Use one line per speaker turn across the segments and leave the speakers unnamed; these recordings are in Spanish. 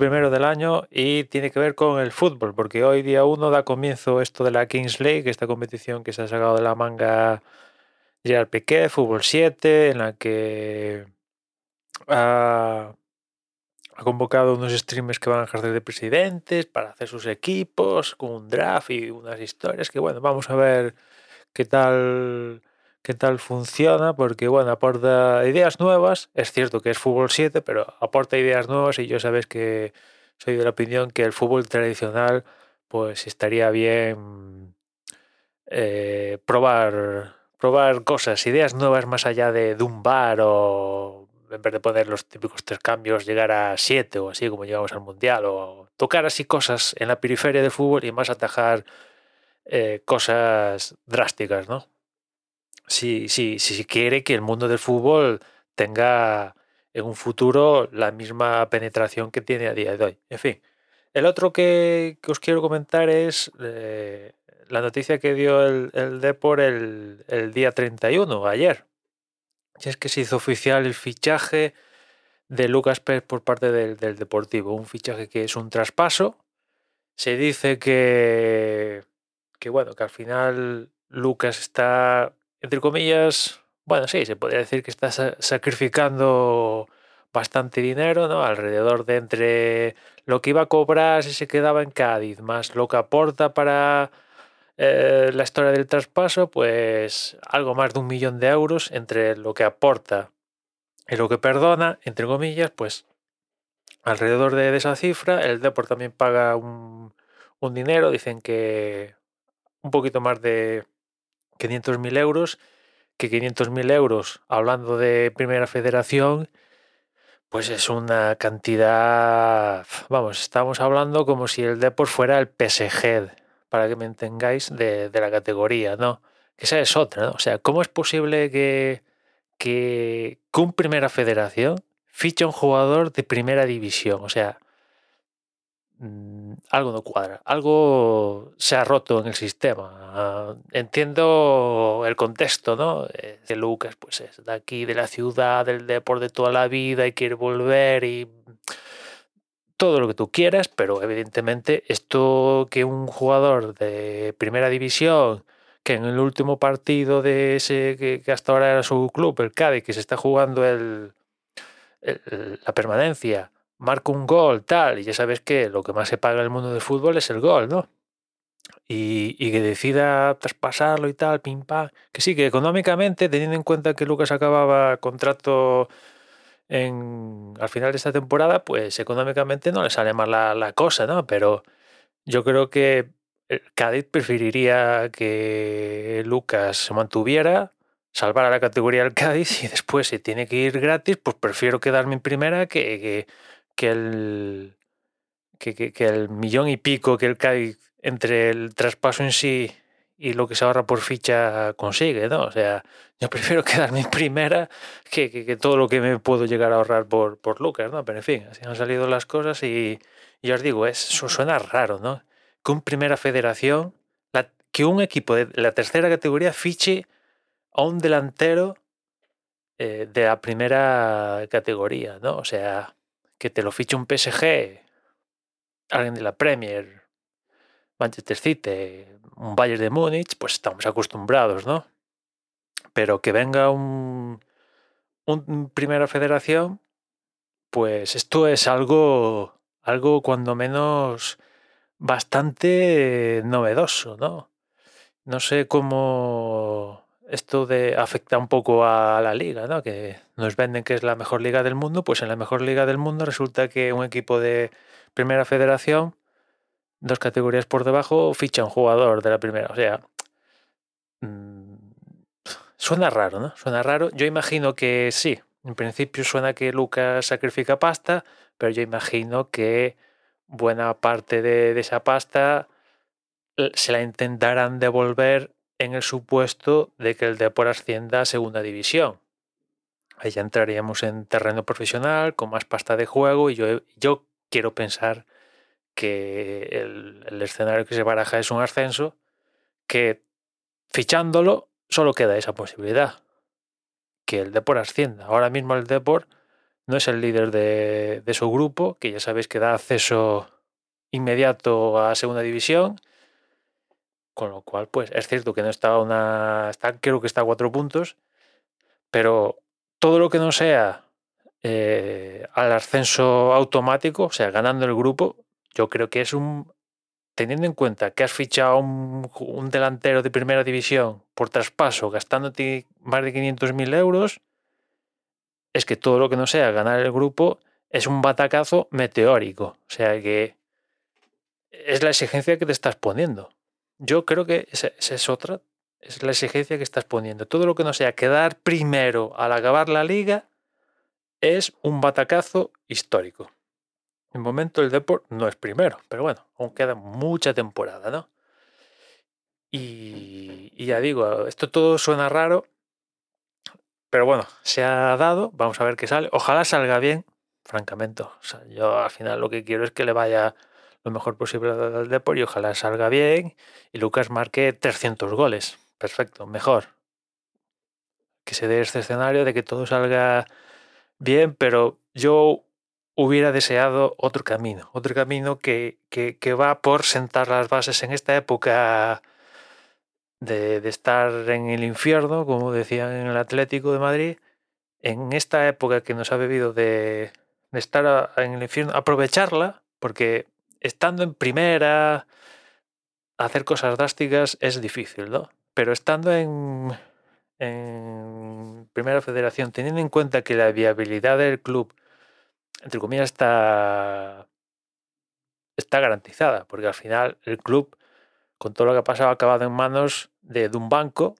primero del año y tiene que ver con el fútbol, porque hoy día uno da comienzo esto de la Kings League, esta competición que se ha sacado de la manga Gerard Piqué, Fútbol 7, en la que ha, ha convocado unos streamers que van a ejercer de presidentes para hacer sus equipos, con un draft y unas historias que, bueno, vamos a ver qué tal qué tal funciona, porque bueno, aporta ideas nuevas, es cierto que es fútbol 7, pero aporta ideas nuevas y yo sabes que soy de la opinión que el fútbol tradicional pues estaría bien eh, probar probar cosas, ideas nuevas más allá de, de o en vez de poner los típicos tres cambios, llegar a siete o así como llegamos al mundial, o tocar así cosas en la periferia del fútbol y más atajar eh, cosas drásticas, ¿no? Si, si, si quiere que el mundo del fútbol tenga en un futuro la misma penetración que tiene a día de hoy. En fin, el otro que, que os quiero comentar es eh, la noticia que dio el, el Depor el, el día 31, ayer. Es que se hizo oficial el fichaje de Lucas Pérez por parte del, del Deportivo. Un fichaje que es un traspaso. Se dice que, que, bueno, que al final Lucas está, entre comillas, bueno, sí, se podría decir que está sa- sacrificando bastante dinero, ¿no? Alrededor de entre lo que iba a cobrar si se quedaba en Cádiz, más lo que aporta para eh, la historia del traspaso, pues algo más de un millón de euros entre lo que aporta y lo que perdona, entre comillas, pues alrededor de, esa cifra. El Depor también paga un, un dinero, dicen que un poquito más de 500.000 euros, que 500.000 euros, hablando de Primera Federación, pues es una cantidad, vamos, estamos hablando como si el Depor fuera el PSG, para que me entengáis, de, de la categoría, ¿no? Que esa es otra, ¿no? O sea, ¿cómo es posible que, que, Primera Federación ficha un jugador de Primera División? O sea, mm, algo no cuadra, algo se ha roto en el sistema. Entiendo el contexto, ¿no? Eh, De Lucas, pues es de aquí, de la ciudad, del deporte de toda la vida y quiere volver y todo lo que tú quieras, pero evidentemente esto que un jugador de primera división, que en el último partido de ese que, que hasta ahora era su club, el Cádiz, que se está jugando el- la permanencia, marca un gol, tal, y ya sabes que lo que más se paga en el mundo del fútbol es el gol, ¿no? Y, y que decida traspasarlo y tal, pim pam. Que sí, que económicamente, teniendo en cuenta que Lucas acababa contrato en, al final de esta temporada, pues económicamente no le sale mal la, la cosa, ¿no? Pero yo creo que Cádiz preferiría que Lucas se mantuviera, salvar la categoría del Cádiz y después si tiene que ir gratis, pues prefiero quedarme en primera que, que el que, que- que el millón y pico que el Cádiz entre el traspaso en sí y lo que se ahorra por ficha consigue, ¿no? O sea, yo prefiero quedarme en primera que, que- que todo lo que me puedo llegar a ahorrar por, por Lucas, ¿no? Pero en fin, así han salido las cosas y, y ya os digo, es, su- suena raro, ¿no? Que un primera federación, la- que un equipo de la tercera categoría fiche a un delantero eh, de la primera categoría, ¿no? O sea, que te lo fiche un PSG, alguien de la Premier, Manchester City, un Bayern de Múnich, pues estamos acostumbrados, ¿no? Pero que venga un, un primera federación, pues esto es algo, algo cuando menos bastante novedoso, ¿no? No sé cómo esto de afecta un poco a la liga, ¿no? Que nos venden que es la mejor liga del mundo, pues en la mejor liga del mundo resulta que un equipo de primera federación, dos categorías por debajo, ficha un jugador de la primera. O sea, mm, suena raro, ¿no? Suena raro. Yo imagino que sí. En principio suena que Lucas sacrifica pasta, pero yo imagino que buena parte de, de esa pasta se la intentarán devolver en el supuesto de que el Depor ascienda a segunda división. Ahí ya entraríamos en terreno profesional, con más pasta de juego, y yo, yo quiero pensar que el, el escenario que se baraja es un ascenso, que fichándolo solo queda esa posibilidad, que el Depor ascienda. Ahora mismo el Depor no es el líder de, de su grupo, que ya sabéis que da acceso inmediato a segunda división. Con lo cual, pues es cierto que no está una. Está, creo que está a cuatro puntos. Pero todo lo que no sea eh, al ascenso automático, o sea, ganando el grupo, yo creo que es un. Teniendo en cuenta que has fichado un, un delantero de primera división por traspaso, gastándote más de 500.000 euros, es que todo lo que no sea ganar el grupo es un batacazo meteórico. O sea que es la exigencia que te estás poniendo. Yo creo que esa, es otra, es la exigencia que estás poniendo. Todo lo que no sea quedar primero al acabar la liga es un batacazo histórico. En momento el Deport no es primero, pero bueno, aún queda mucha temporada, ¿no? Y, y, ya digo, esto todo suena raro, pero bueno, se ha dado, vamos a ver qué sale. Ojalá salga bien, francamente. O sea, yo al final lo que quiero es que le vaya lo mejor posible al Deport y ojalá salga bien y Lucas marque 300 goles. Perfecto, mejor. Que se dé este escenario de que todo salga bien, pero yo hubiera deseado otro camino, otro camino que, que, va por sentar las bases en esta época de, de, estar en el infierno, como decían en el Atlético de Madrid, en esta época que nos ha bebido de estar en el infierno, aprovecharla, porque estando en primera, hacer cosas drásticas es difícil, ¿no? Pero estando en, Primera Federación, teniendo en cuenta que la viabilidad del club, entre comillas, está, está garantizada, porque al final el club, con todo lo que ha pasado, ha acabado en manos de, de un banco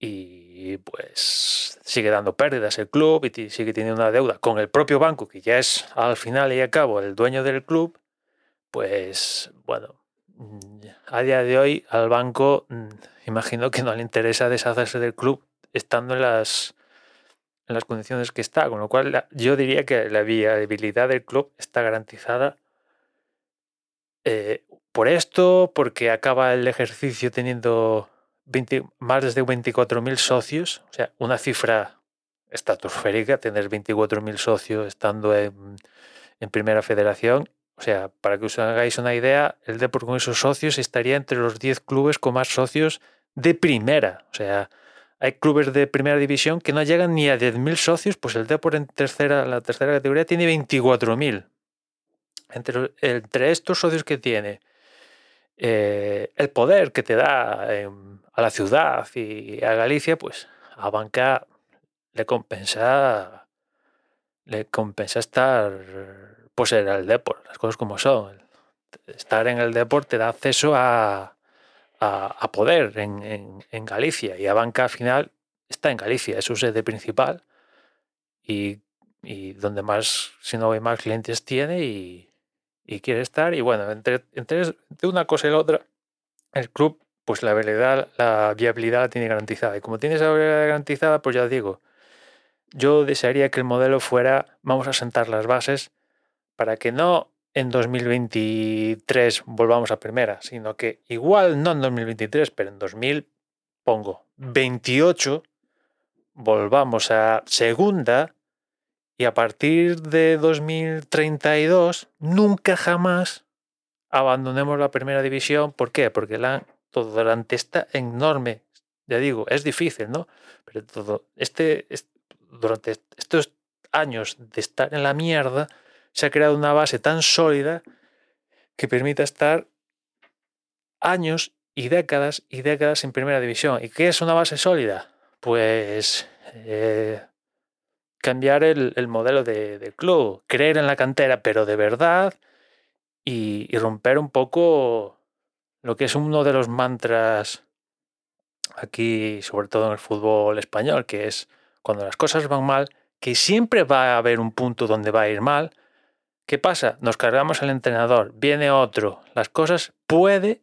y pues sigue dando pérdidas el club y sigue teniendo una deuda con el propio banco, que ya es al final y al cabo el dueño del club, pues bueno, a día de hoy al banco imagino que no le interesa deshacerse del club estando en las, en las condiciones que está, con lo cual yo diría que la viabilidad del club está garantizada eh, por esto, porque acaba el ejercicio teniendo 20, más de 24.000 socios, o sea, una cifra estratosférica, tener 24.000 socios estando en, en, primera federación. O sea, para que os hagáis una idea, el Depor con esos socios estaría entre los 10 clubes con más socios de primera. O sea, hay clubes de primera división que no llegan ni a 10.000 socios, pues el Depor en tercera, la tercera categoría tiene 24.000. Entre, entre estos socios que tiene, eh, el poder que te da eh, a la ciudad y a Galicia, pues a banca le compensa le compensa estar pues en el deporte, las cosas como son. Estar en el deporte te da acceso a, a, a poder en, en, en, Galicia y a banca al final está en Galicia, es su sede principal y, y donde más, si no hay más clientes tiene y, y quiere estar. Y bueno, entre, entre, entre, una cosa y la otra, el club, pues la viabilidad, la viabilidad la tiene garantizada. Y como tiene esa viabilidad garantizada, pues ya digo, yo desearía que el modelo fuera, vamos a sentar las bases para que no en 2023 volvamos a primera, sino que igual no en 2023, pero en 2000, pongo, 28, volvamos a segunda y a partir de 2032 nunca jamás abandonemos la primera división. ¿Por qué? Porque la, durante esta enorme, ya digo, es difícil, ¿no? Pero todo este, este, durante estos años de estar en la mierda, se ha creado una base tan sólida que permita estar años y décadas y décadas en primera división. ¿Y qué es una base sólida? Pues eh, cambiar el, el modelo de, de, club, creer en la cantera, pero de verdad, y, y, romper un poco lo que es uno de los mantras aquí, sobre todo en el fútbol español, que es cuando las cosas van mal, que siempre va a haber un punto donde va a ir mal. ¿Qué pasa? Nos cargamos al entrenador, viene otro, las cosas puede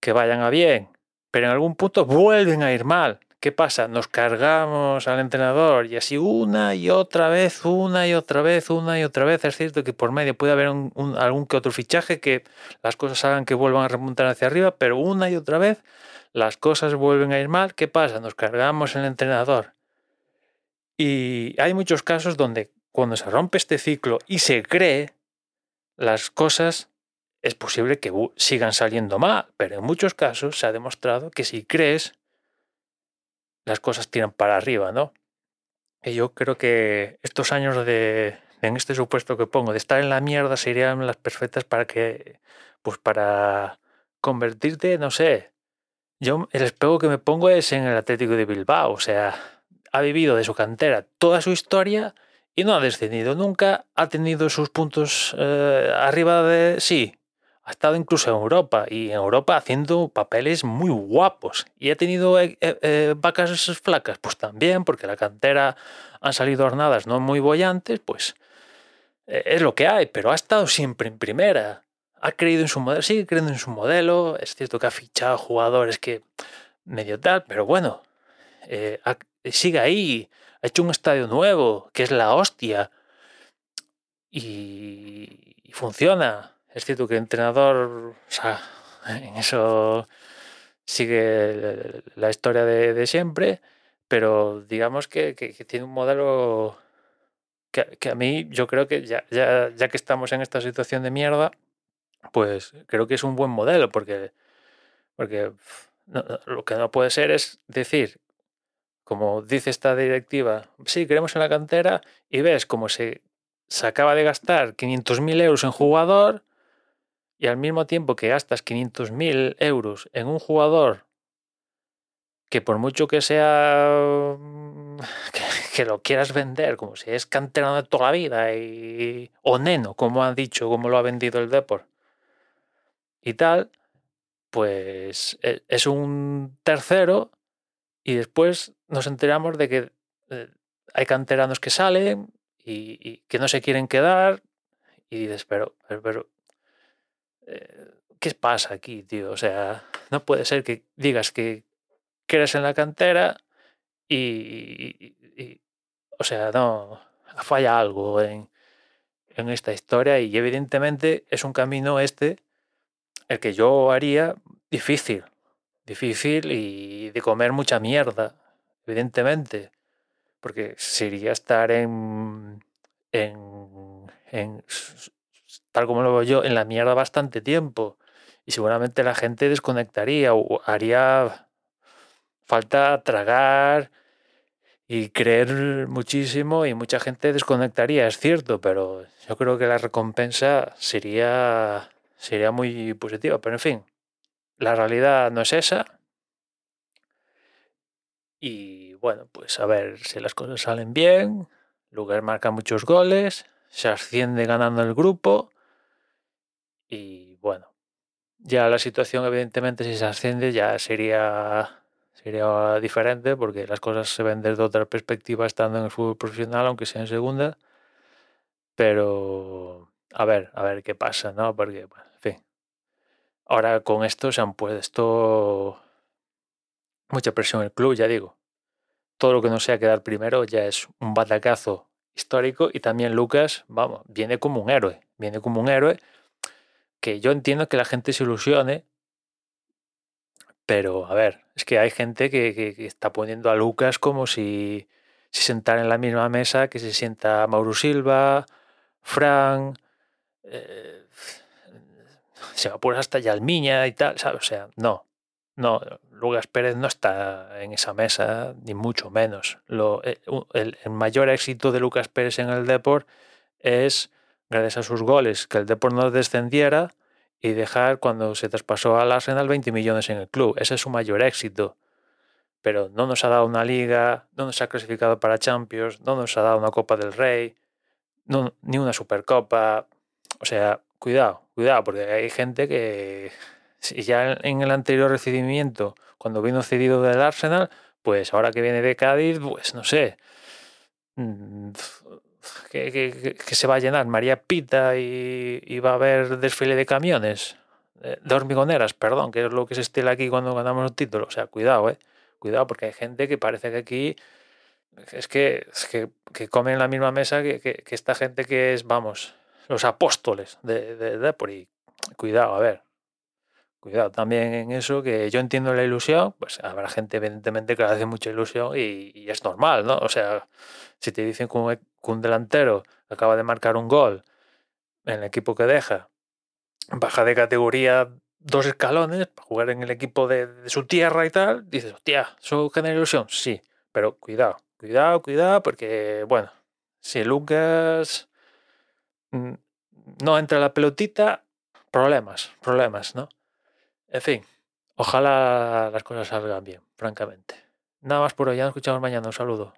que vayan a bien, pero en algún punto vuelven a ir mal. ¿Qué pasa? Nos cargamos al entrenador y así una y otra vez, una y otra vez, una y otra vez. Es cierto que por medio puede haber un, algún que otro fichaje que las cosas hagan que vuelvan a remontar hacia arriba, pero una y otra vez las cosas vuelven a ir mal. ¿Qué pasa? Nos cargamos el entrenador. Y hay muchos casos donde cuando se rompe este ciclo y se cree, las cosas es posible que sigan saliendo mal, pero en muchos casos se ha demostrado que si crees, las cosas tiran para arriba, ¿no? Y yo creo que estos años de, en este supuesto que pongo, de estar en la mierda serían las perfectas para que, pues para convertirte, no sé, yo el espejo que me pongo es en el Atlético de Bilbao, o sea, ha vivido de su cantera toda su historia y no ha descendido nunca, ha tenido sus puntos eh, arriba de sí, ha estado incluso en Europa y en Europa haciendo papeles muy guapos. ¿Y ha tenido eh, eh, vacas flacas? Pues también, porque la cantera han salido hornadas no muy bollantes, pues es lo que hay, pero ha estado siempre en primera. Ha creído en su modelo, sigue creyendo en su modelo. Es cierto que ha fichado jugadores que medio tal, pero bueno, sigue ahí. Ha hecho un estadio nuevo, que es la hostia. y funciona es cierto que entrenador, o sea, en eso sigue la historia de, siempre, pero digamos que, tiene un modelo que, a mí yo creo que ya, ya, ya, que estamos en esta situación de mierda, pues creo que es un buen modelo, porque, porque lo que no puede ser es decir, como dice esta directiva, sí, queremos en la cantera y ves como se, se acaba de gastar 500.000 euros en jugador y al mismo tiempo que gastas 500.000 euros en un jugador que por mucho que sea mm, que, lo quieras vender como si es canterano de toda la vida y, o neno, como han dicho, como lo ha vendido el Deport y tal, pues e, es un tercero y después nos enteramos de que eh, hay canteranos que salen y, que no se quieren quedar y dices, pero, ¿qué pasa aquí, tío? O sea, no puede ser que digas que, eres en la cantera y, o sea, no, falla algo en, en esta historia y evidentemente es un camino este el que yo haría difícil, difícil y de comer mucha mierda, evidentemente, porque sería estar en, en, en tal como lo veo yo, en la mierda bastante tiempo. Y seguramente la gente desconectaría o haría falta tragar y creer muchísimo y mucha gente desconectaría, es cierto, pero yo creo que la recompensa sería, sería muy positiva. Pero en fin, la realidad no es esa. Y bueno, pues a ver si las cosas salen bien. Lugar marca muchos goles, se asciende ganando el grupo y bueno, ya la situación evidentemente si se asciende ya sería, sería diferente porque las cosas se ven desde otra perspectiva estando en el fútbol profesional, aunque sea en segunda. Pero a ver, a ver qué pasa, ¿no? Porque, en fin. Ahora con esto se han puesto mucha presión en el club, ya digo. Todo lo que no sea quedar primero ya es un batacazo histórico y también Lucas, vamos, viene como un héroe, viene como un héroe que yo entiendo que la gente se ilusione, pero a ver, es que hay gente que, está poniendo a Lucas como si se sentara en la misma mesa que se sienta Mauro Silva, Fran, eh, se va por hasta Yalmiña y tal, ¿sabes? O sea, no, no, Lucas Pérez no está en esa mesa, ni mucho menos. Eh, el, mayor éxito de Lucas Pérez en el Deport es gracias a sus goles, que el Deport no descendiera y dejar cuando se traspasó al Arsenal 20 millones en el club. Ese es su mayor éxito. Pero no nos ha dado una liga, no nos ha clasificado para Champions, no nos ha dado una Copa del Rey, ni una Supercopa. O sea, cuidado, cuidado, porque hay gente que ya en el anterior recibimiento, cuando vino cedido del Arsenal, pues ahora que viene de Cádiz, pues no sé, mm, que, se va a llenar María Pita y, va a haber desfile de camiones, de hormigoneras, perdón, que es lo que se estila aquí cuando ganamos un título. O sea, cuidado, ¿eh? Cuidado, porque hay gente que parece que aquí es que, es que, que comen en la misma mesa que, que, esta gente que es, vamos, los apóstoles de, de, de por y cuidado, a ver, cuidado también en eso, que yo entiendo la ilusión, pues habrá gente evidentemente que le hace mucha ilusión y, es normal, ¿no? O sea, si te dicen que un, que un delantero acaba de marcar un gol en el equipo que deja, baja de categoría dos escalones para jugar en el equipo de, de su tierra y tal, dices, hostia, ¿eso genera ilusión? Sí, pero cuidado, cuidado, cuidado, porque, bueno, si Lucas mm, no entra la pelotita, problemas, problemas, ¿no? En fin, ojalá las cosas salgan bien, francamente. Nada más por hoy, ya nos escuchamos mañana, un saludo.